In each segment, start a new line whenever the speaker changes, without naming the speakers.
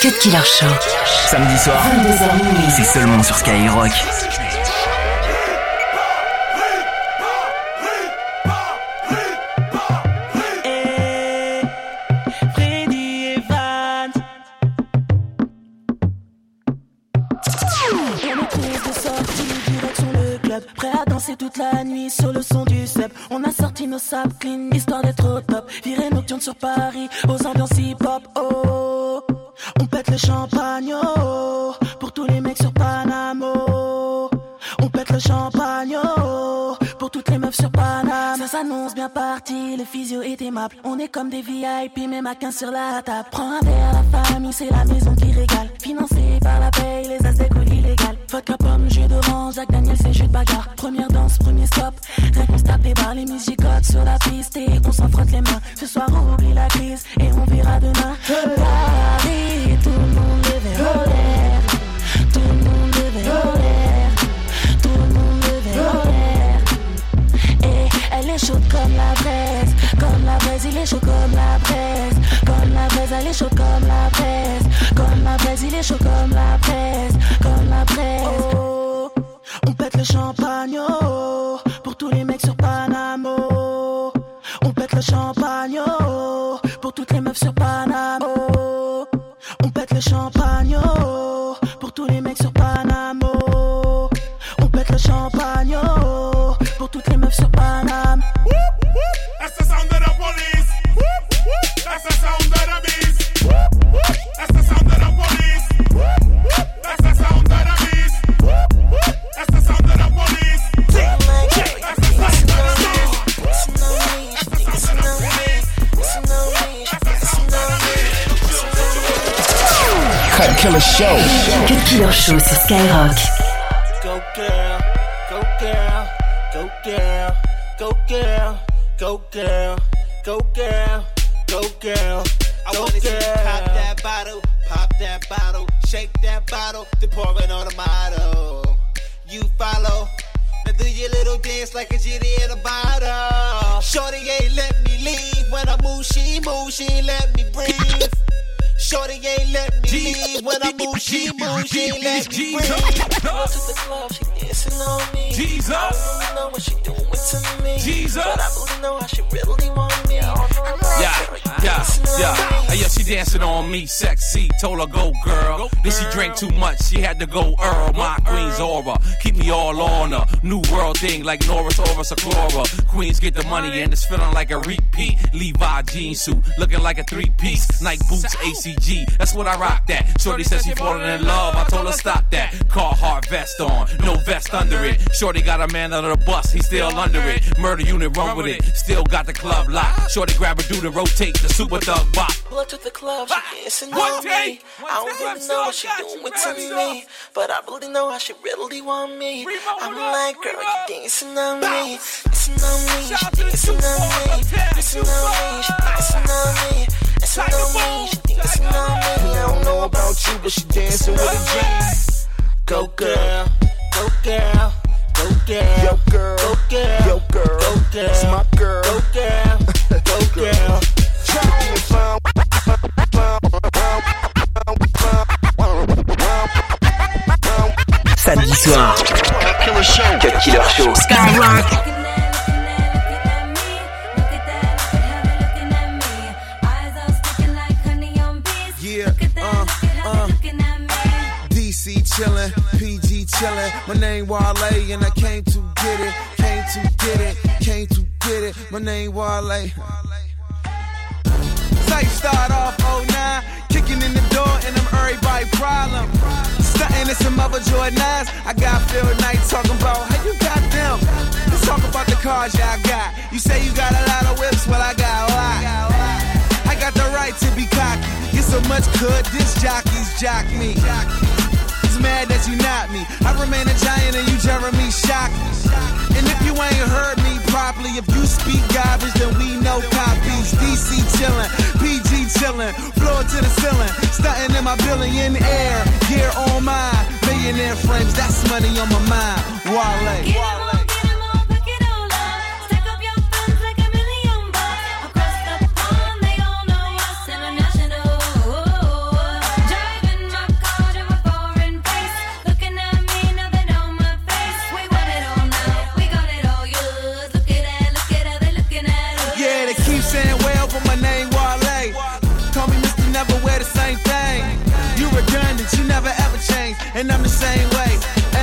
Cut Killer Show.
Samedi soir, c'est seulement sur Skyrock.
Prêt à danser toute la nuit sur le son du sep. On a sorti nos sables clean, histoire d'être au top. Virée nocturne sur Paris, aux ambiances hip-hop. Oh, on pète le champagne, oh, pour tous les mecs sur Panamo. On pète le champagne, oh, les sur Panama. Ça s'annonce bien parti, le physio est aimable. On est comme des VIP, même à 15 sur la table. Prends un verre à la famille, c'est la maison qui régale. Financé par la paye, les aztecs illégal. Vodka pomme, jus d'orange, Jacques Daniel, c'est jus de bagarre. Première danse, premier stop. Rien qu'on se tape les musicotes sur la piste et on s'en frotte les mains. Ce soir, on oublie la crise et on verra demain. Paris, tout le monde devait chaude comme la braise. Comme la braise, il est chaud comme la braise. Comme la braise, elle est chaude comme la braise. Comme la braise, il est chaud comme la braise. Comme la braise. Oh, on pète le champagne, oh, pour tous les mecs sur Panamo. On pète le champagne, oh, pour toutes les meufs sur Panamo. On pète le champagne, pour tous les mecs sur Panamo.
Show.
Cut Killer Show sur Skyrock.
Go girl, go girl, go girl, go girl, go girl, go girl, go girl. I wanna see you pop that bottle, pop that bottle, shake that bottle, then pour it on the motto. You follow. Now do your little dance like a genie in a bottle. Shorty ain't let me leave when I move, she move, she let me breathe. Shorty ain't let me leave when I move, she move, she ain't let me breathe.
Go to the club, she dancing on me.
Jesus.
I don't really know what she doing to me.
Jesus.
But I really know how she really want me. I'm like,
Yeah, yeah, yeah. Hey, yeah, she dancing on me, sexy. Told her go, girl. Then she drank too much. She had to go, Earl. My queen's aura. Keep me all on her. New world thing like Norris or Chlora. Queens get the money and it's feeling like a repeat. Levi jean suit, looking like a three piece. Nike boots, ACG. That's what I rock that. Shorty said she falling in love. I told her stop that. Carhartt vest on, no vest under it. Shorty got a man under the bus, he still under it. Murder unit run with it, still got the club locked. Shorty grab a dude and rotate the super thug bop.
Pull up to the club, she dancing
One
on me. I don't really know what
stop,
she doing
one
to me, but I really know how she really want me. I'm
hold up,
like, girl,
Remo.
you dancing on me, dancing on me, she
Shout out to the
dancing on me, dancing on me, she dancing on me, dancing
Tiger
on me, she dancing on me.
I don't know about you, but she dancing with a G. Go girl, go girl, go girl,
Yo, girl.
go girl,
Yo, girl.
go girl,
It's my girl.
go girl, go girl.
Samedi soir, Cut Killer Show. Skyrock.
Yeah, uh, uh. DC chillin', PG chillin'. My name Wale and I came to get it, came to get it, came to get it. My name Wale. Sight start off 09, kicking in the door and I'm everybody problem. Stunting in some other Jordans. I got Phil Knight talking about how you got them. Let's talk about the cars y'all got. You say you got a lot of whips, well I got a lot. I got the right to be cocky. Get so much good, this jockeys jock me. Mad that you not me. I remain a giant and you Jeremy Shockey. And if you ain't heard me properly, if you speak garbage, then we know copies. DC chillin', PG chillin', floor to the ceiling, stunting in my billion air. Gear on mine, millionaire frames, that's money on my mind. Wale. Same way.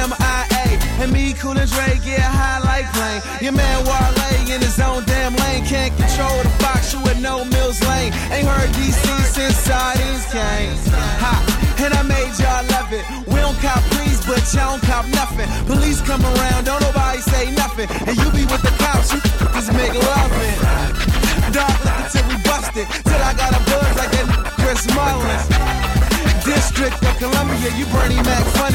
M.I.A. And me, Cool and Dre, get high like plane. Your man Wale in his own damn lane. Can't control the box, you with no Mills Lane. Ain't heard DC since sardines came. Ha, and I made y'all love it. We don't cop please, but y'all don't cop nothing. Police come around, don't nobody say nothing. And you be with the cops, you just make loving. Dark liquor till we busted. Till I got a buzz like that Chris Mullins. District of Columbia, you Bernie Mac funny,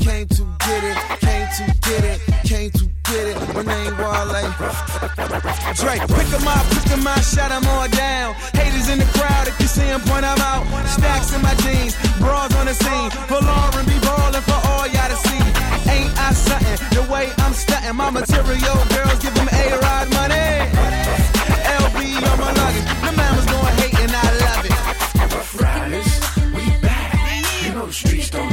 Drake, pick 'em up, pick 'em up, shut 'em all down. Haters in the crowd, if you see 'em, point 'em out. Stacks in my jeans, bras on the scene. Pull on be ballin' for all y'all to see. Ain't I something? The way I'm stunting, my material girls give give 'em A-Rod money. LV on my luggage, the man was going hate and I love it. Riders, we back.
You know the streets don't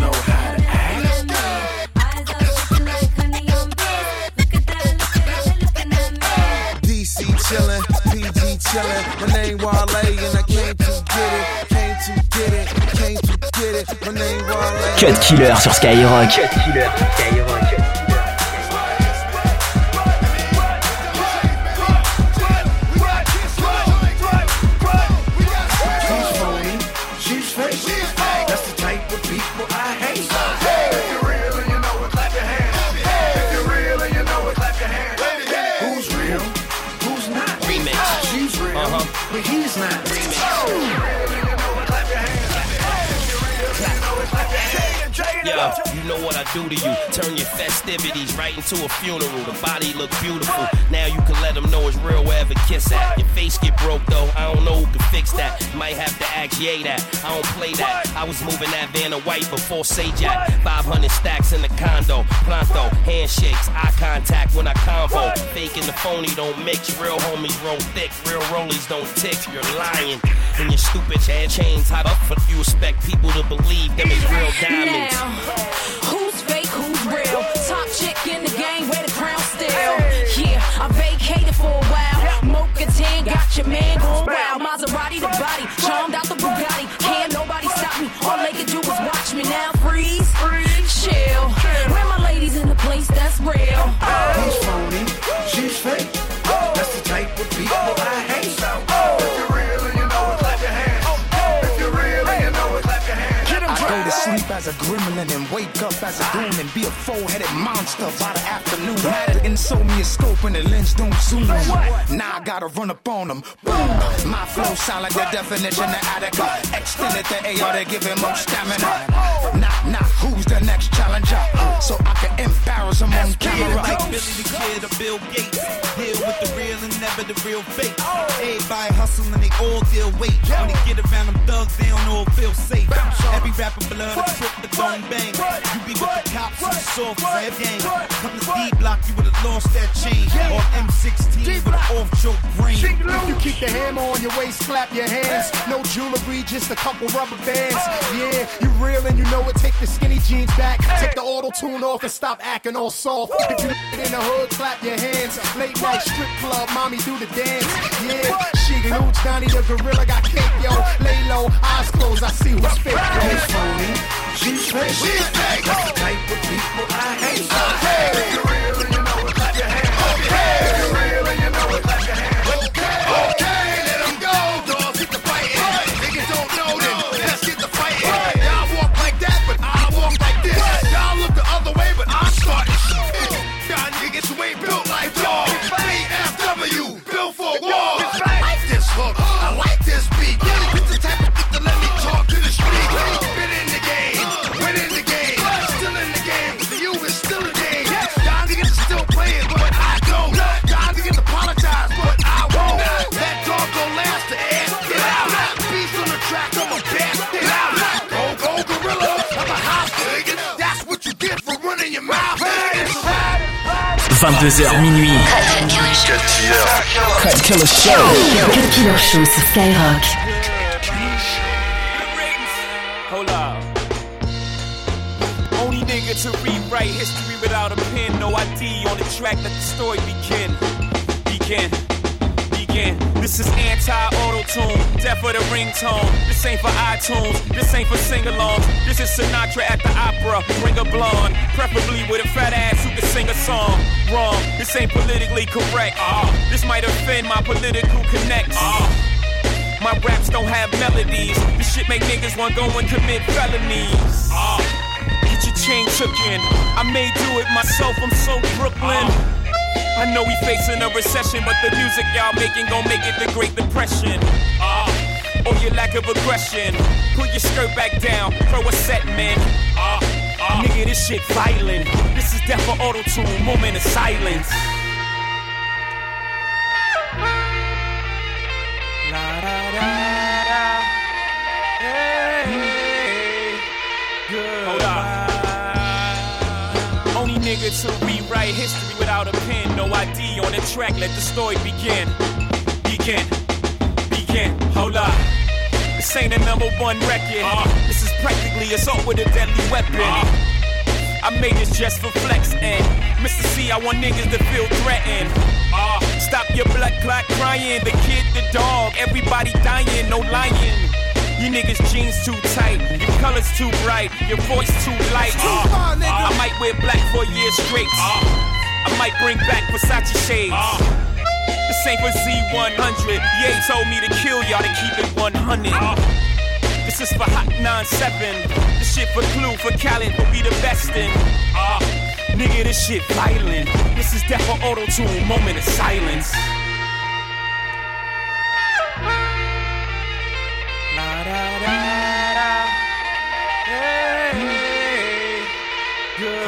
chillin', PG chillin'. My name Wale and I came to get it, came to get it, came to get it. My name Wale.
Cut Killer sur Skyrock. Cut Killer sur Skyrock.
But he's not.
Yeah, you know what I do to you. Turn your festivities right into a funeral. The body look beautiful. Now you can let them know it's real wherever kiss at. Your face get broke though. I don't know who can fix that. Might have to ask Ye that. I don't play that. I was moving that van of white before Say Jack. 500 stacks in the condo. Pronto. Handshakes. Eye contact when I convo. Fake and the phony don't mix. Real homies roll thick. Real rollies don't tick. You're lying. And your stupid head chains. How the fuck you expect people to believe them is real diamonds?
Now, who's fake, who's real? Top chick in the game, wear the crown still. Yeah, I vacated for a while. Mocha 10 got your man going wild. Maserati the body, charmed out the Bugatti. Can't nobody stop me. All they can do is watch me now. Freeze, chill. Where my ladies in the place that's real?
He's phony, she's fake.
Gremlin and wake up as a goon and be a four-headed monster by the afternoon. Madden sold me a scope and the lens don't zoom. Now I gotta run up on them. Boom. My flow sound like the definition of Attica. Extended the AR to give him more stamina. Nah, nah, who's the next challenger? So I can embarrass him on camera.
Like Billy the Kid or Bill Gates. Deal with the real and never the real fake. Everybody hustling, they all deal weight. When they get around them thugs, they don't all feel safe. Every rapper blood a trip the bone bang. You be with the cops and the soft have game. Come to D block, you would've lost that chain. Or M16 with an off joke brain.
You keep the hammer on your waist, clap your hands. No jewelry, just a couple rubber bands. Yeah, you real and you know it. Take the skinny jeans back, take the auto tune off and stop acting all soft. If you in the hood, clap your hands. Late night strip club, mommy do the dance. Yeah, she Nooch, Donnie the gorilla got cake, yo. Lay low, eyes closed, I see who's fake, yo.
She's fake. She's fake. That's the type of people I hate. If you're real and you know it, clap your hands. If you're real
22h minuit.
Cut Killer Cut Killer. Cut Killer Show. Cut Killer Show sur Skyrock.
Hold up. Only nigga to rewrite history without a pen. No ID on the track, let the story begin. Begin. Begin. This is anti-auto tune, death for the ringtone. This ain't for iTunes, this ain't for sing-alongs. This is Sinatra at the opera, bring a blonde, preferably with a fat ass who can sing a song. Wrong, this ain't politically correct. Uh, this might offend my political connects. Uh, my raps don't have melodies. This shit make niggas want go and commit felonies. Uh, get your chain took in. I may do it myself, I'm so Brooklyn. I know we facing a recession, but the music y'all making gon' make it the Great Depression. Uh, or your lack of aggression. Put your skirt back down, throw a set, man. Uh, uh, nigga, this shit violent. This is death for auto tune, moment of silence. La da da da. Hey, good. Hold up. Only nigga to rewrite history without a pen, no ID on the track. Let the story begin. Begin. Begin. Hold up. This ain't a number one record. Is practically assault with a deadly weapon. I made this just for flex and Mr. C, I want niggas to feel threatened. Uh, stop your blood clot crying. The kid, the dog, everybody dying, no lying. You niggas jeans too tight, your colors too bright, your voice too light. Uh, I might wear black for a year straight. I might bring back Versace shades. This ain't for Z100. Ye told me to kill y'all to keep it 100. This is for Hot 97. This shit for Clue, for Khaled, will be the best in. Uh, nigga, this shit violent. This is death for auto tune, moment of silence.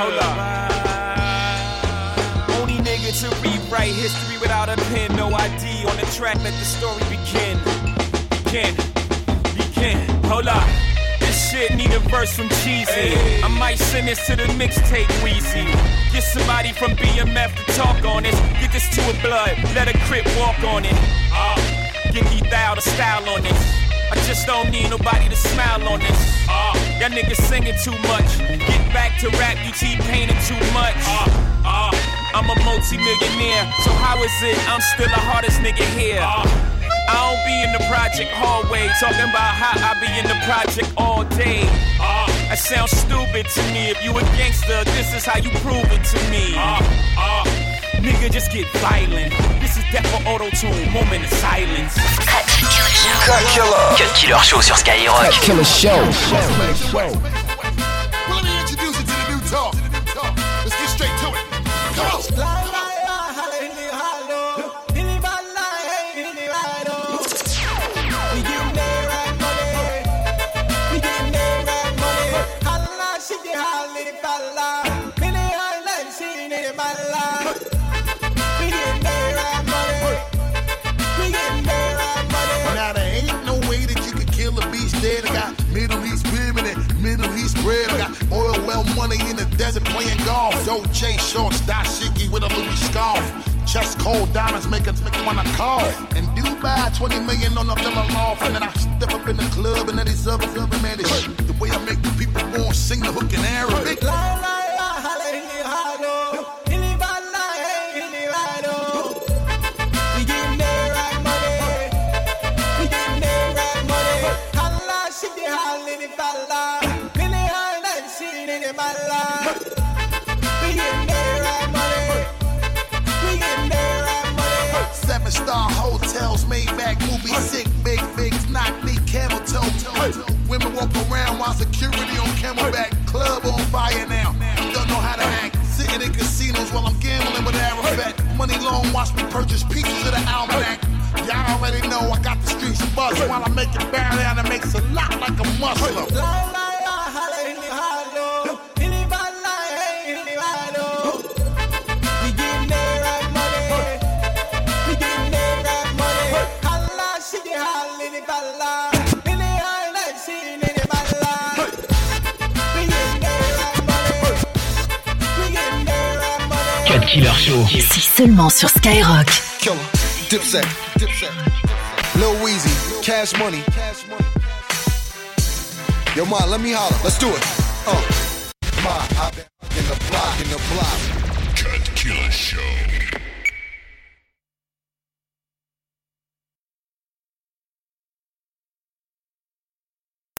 Hold up. Only nigga to rewrite history without a pen, no ID on the track. Let the story begin. Begin. Hold up. This shit need a verse from Jeezy. I might send this to the mixtape Weezy. Get somebody from BMF to talk on this. Get this to a blood. Let a crip walk on it. Uh, get these thou the style on this. I just don't need nobody to smile on this. Uh, y'all niggas singing too much. Get back to rap, you T-Paining too much. Uh, uh, I'm a multi-millionaire, so how is it I'm still the hardest nigga here? Uh, I don't be in the project hallway talking about how I be in the project all day. Uh, that sounds stupid to me. If you a gangster, this is how you prove it to me. Uh, uh, nigga, just get violent. This is death for auto tune, moment of silence.
Cut Killer. Cut Killer Show sur Skyrock.
Cut Killer Show.
12 money in the desert playing golf. Doje shorts, dashiki with a Louis scarf. Chest cold diamonds make us make wanna call. And Dubai, 20 million on a villa off. And then I step up in the club and then these other, other man, they, the way I make the people born sing the hook and air. Star hotels, made back movie, sick, big figs, knock me camel toe. Women walk around while security on camelback. Club on fire now. Don't know how to act. Sitting in casinos while I'm gambling with Arafat. Money long, watch me purchase pieces of the almanac. Y'all already know I got the streets buzz. While I make it bow down, it makes a lot like a Cut
Killer Show. C'est seulement sur Skyrock.
Killer, Dipset, Dipset, Lil Weezy, Cash Money. Yo, Ma, let me holler. Let's do it. Uh. Ma, I've been in the block, in the block.
Cut Killer Show.